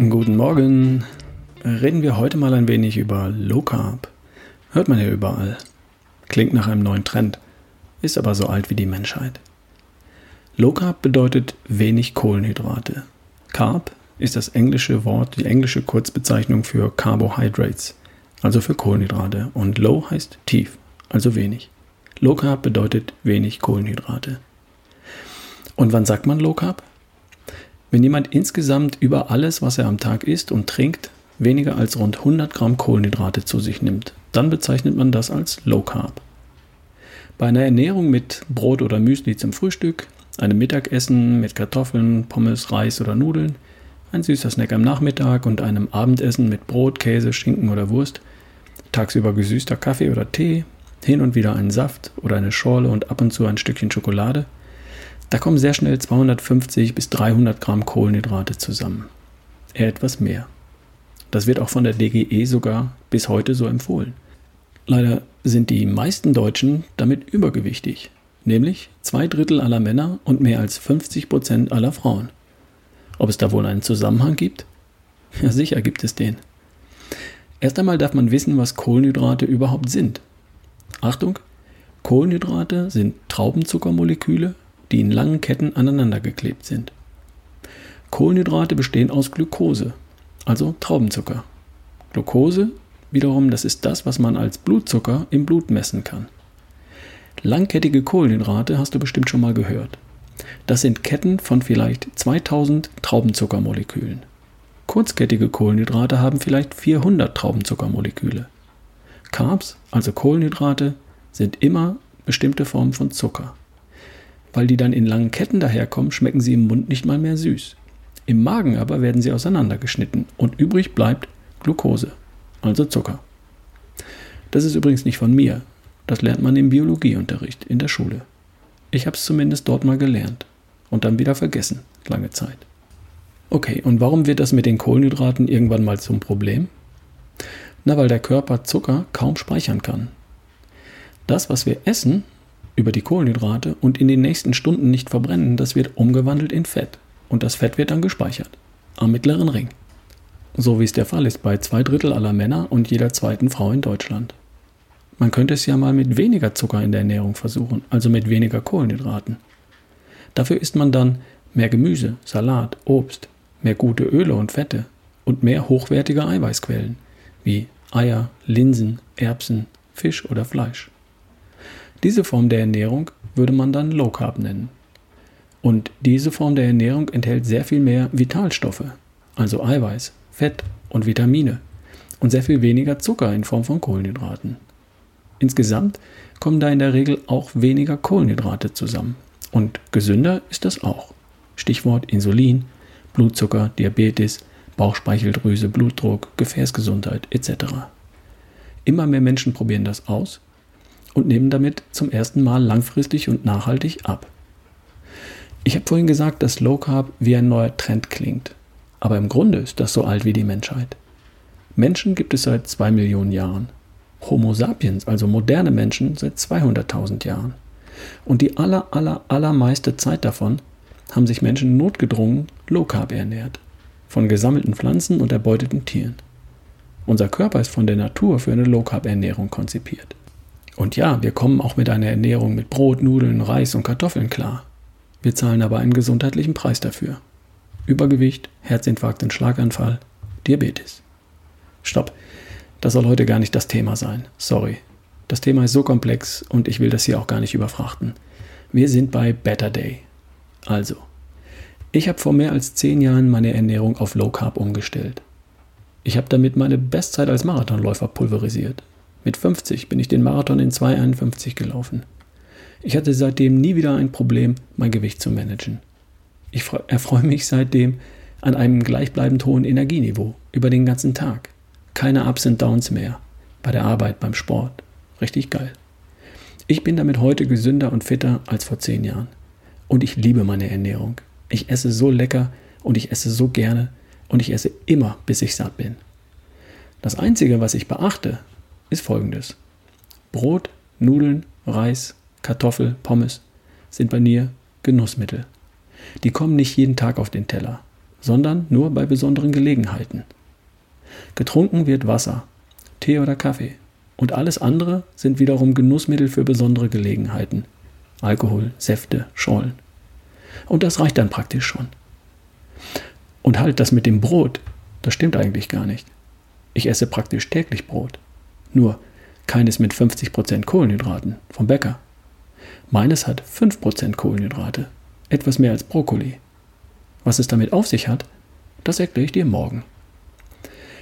Morgen. Reden wir heute mal ein wenig über Low Carb. Hört man ja überall. Klingt nach einem neuen Trend, ist aber so alt wie die Menschheit. Low Carb bedeutet wenig Kohlenhydrate. Carb ist das englische Wort, die englische Kurzbezeichnung für Carbohydrates, also für Kohlenhydrate. Und Low heißt tief, also wenig. Low Carb bedeutet wenig Kohlenhydrate. Und wann sagt man Low Carb? Wenn jemand insgesamt über alles, was er am Tag isst und trinkt, weniger als rund 100 Gramm Kohlenhydrate zu sich nimmt, dann bezeichnet man das als Low Carb. Bei einer Ernährung mit Brot oder Müsli zum Frühstück, einem Mittagessen mit Kartoffeln, Pommes, Reis oder Nudeln, ein süßer Snack am Nachmittag und einem Abendessen mit Brot, Käse, Schinken oder Wurst, tagsüber gesüßter Kaffee oder Tee, hin und wieder einen Saft oder eine Schorle und ab und zu ein Stückchen Schokolade – da kommen sehr schnell 250 bis 300 Gramm Kohlenhydrate zusammen. Eher etwas mehr. Das wird auch von der DGE sogar bis heute so empfohlen. Leider sind die meisten Deutschen damit übergewichtig, nämlich zwei Drittel aller Männer und mehr als 50 Prozent aller Frauen. Ob es da wohl einen Zusammenhang gibt? Ja, sicher gibt es den. Erst einmal darf man wissen, was Kohlenhydrate überhaupt sind. Achtung, Kohlenhydrate sind Traubenzuckermoleküle, die in langen Ketten aneinandergeklebt sind. Kohlenhydrate bestehen aus Glucose, also Traubenzucker. Glucose wiederum, das ist das, was man als Blutzucker im Blut messen kann. Langkettige Kohlenhydrate hast du bestimmt schon mal gehört. Das sind Ketten von vielleicht 2000 Traubenzuckermolekülen. Kurzkettige Kohlenhydrate haben vielleicht 400 Traubenzuckermoleküle. Carbs, also Kohlenhydrate, sind immer bestimmte Formen von Zucker. Weil die dann in langen Ketten daherkommen, schmecken sie im Mund nicht mal mehr süß. Im Magen aber werden sie auseinandergeschnitten und übrig bleibt Glucose, also Zucker. Das ist übrigens nicht von mir. Das lernt man im Biologieunterricht in der Schule. Ich habe es zumindest dort mal gelernt und dann wieder vergessen, lange Zeit. Okay, und warum wird das mit den Kohlenhydraten irgendwann mal zum Problem? Na, weil der Körper Zucker kaum speichern kann. Das, was wir essen, über die Kohlenhydrate und in den nächsten Stunden nicht verbrennen, das wird umgewandelt in Fett. Und das Fett wird dann gespeichert. Am mittleren Ring. So wie es der Fall ist bei zwei Drittel aller Männer und jeder zweiten Frau in Deutschland. Man könnte es ja mal mit weniger Zucker in der Ernährung versuchen, also mit weniger Kohlenhydraten. Dafür isst man dann mehr Gemüse, Salat, Obst, mehr gute Öle und Fette und mehr hochwertige Eiweißquellen wie Eier, Linsen, Erbsen, Fisch oder Fleisch. Diese Form der Ernährung würde man dann Low Carb nennen. Und diese Form der Ernährung enthält sehr viel mehr Vitalstoffe, also Eiweiß, Fett und Vitamine und sehr viel weniger Zucker in Form von Kohlenhydraten. Insgesamt kommen da in der Regel auch weniger Kohlenhydrate zusammen. Und gesünder ist das auch. Stichwort Insulin, Blutzucker, Diabetes, Bauchspeicheldrüse, Blutdruck, Gefäßgesundheit etc. Immer mehr Menschen probieren das aus und nehmen damit zum ersten Mal langfristig und nachhaltig ab. Ich habe vorhin gesagt, dass Low Carb wie ein neuer Trend klingt. Aber im Grunde ist das so alt wie die Menschheit. Menschen gibt es seit zwei Millionen Jahren. Homo sapiens, also moderne Menschen, seit 200.000 Jahren. Und die aller, aller, allermeiste Zeit davon haben sich Menschen notgedrungen Low Carb ernährt. Von gesammelten Pflanzen und erbeuteten Tieren. Unser Körper ist von der Natur für eine Low Carb Ernährung konzipiert. Und ja, wir kommen auch mit einer Ernährung mit Brot, Nudeln, Reis und Kartoffeln klar. Wir zahlen aber einen gesundheitlichen Preis dafür. Übergewicht, Herzinfarkt und Schlaganfall, Diabetes. Stopp, das soll heute gar nicht das Thema sein. Sorry. Das Thema ist so komplex und ich will das hier auch gar nicht überfrachten. Wir sind bei Better Day. Also, ich habe vor mehr als zehn Jahren meine Ernährung auf Low Carb umgestellt. Ich habe damit meine Bestzeit als Marathonläufer pulverisiert. Mit 50 bin ich den Marathon in 2,51 gelaufen. Ich hatte seitdem nie wieder ein Problem, mein Gewicht zu managen. Ich erfreue mich seitdem an einem gleichbleibend hohen Energieniveau über den ganzen Tag. Keine Ups und Downs mehr. Bei der Arbeit, beim Sport. Richtig geil. Ich bin damit heute gesünder und fitter als vor zehn Jahren. Und ich liebe meine Ernährung. Ich esse so lecker und ich esse so gerne und ich esse immer, bis ich satt bin. Das Einzige, was ich beachte, ist folgendes. Brot, Nudeln, Reis, Kartoffel, Pommes sind bei mir Genussmittel. Die kommen nicht jeden Tag auf den Teller, sondern nur bei besonderen Gelegenheiten. Getrunken wird Wasser, Tee oder Kaffee. Und alles andere sind wiederum Genussmittel für besondere Gelegenheiten. Alkohol, Säfte, Schollen. Und das reicht dann praktisch schon. Und halt das mit dem Brot, das stimmt eigentlich gar nicht. Ich esse praktisch täglich Brot. Nur keines mit 50% Kohlenhydraten vom Bäcker. Meines hat 5% Kohlenhydrate, etwas mehr als Brokkoli. Was es damit auf sich hat, das erkläre ich dir morgen.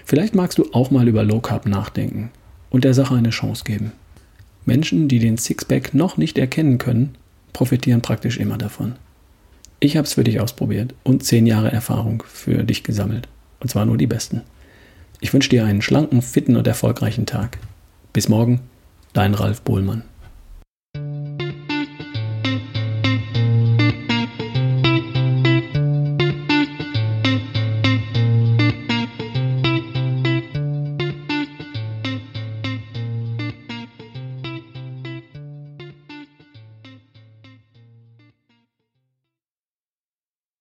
Vielleicht magst du auch mal über Low Carb nachdenken und der Sache eine Chance geben. Menschen, die den Sixpack noch nicht erkennen können, profitieren praktisch immer davon. Ich habe es für dich ausprobiert und zehn Jahre Erfahrung für dich gesammelt. Und zwar nur die besten. Ich wünsche dir einen schlanken, fitten und erfolgreichen Tag. Bis morgen, dein Ralf Bohlmann.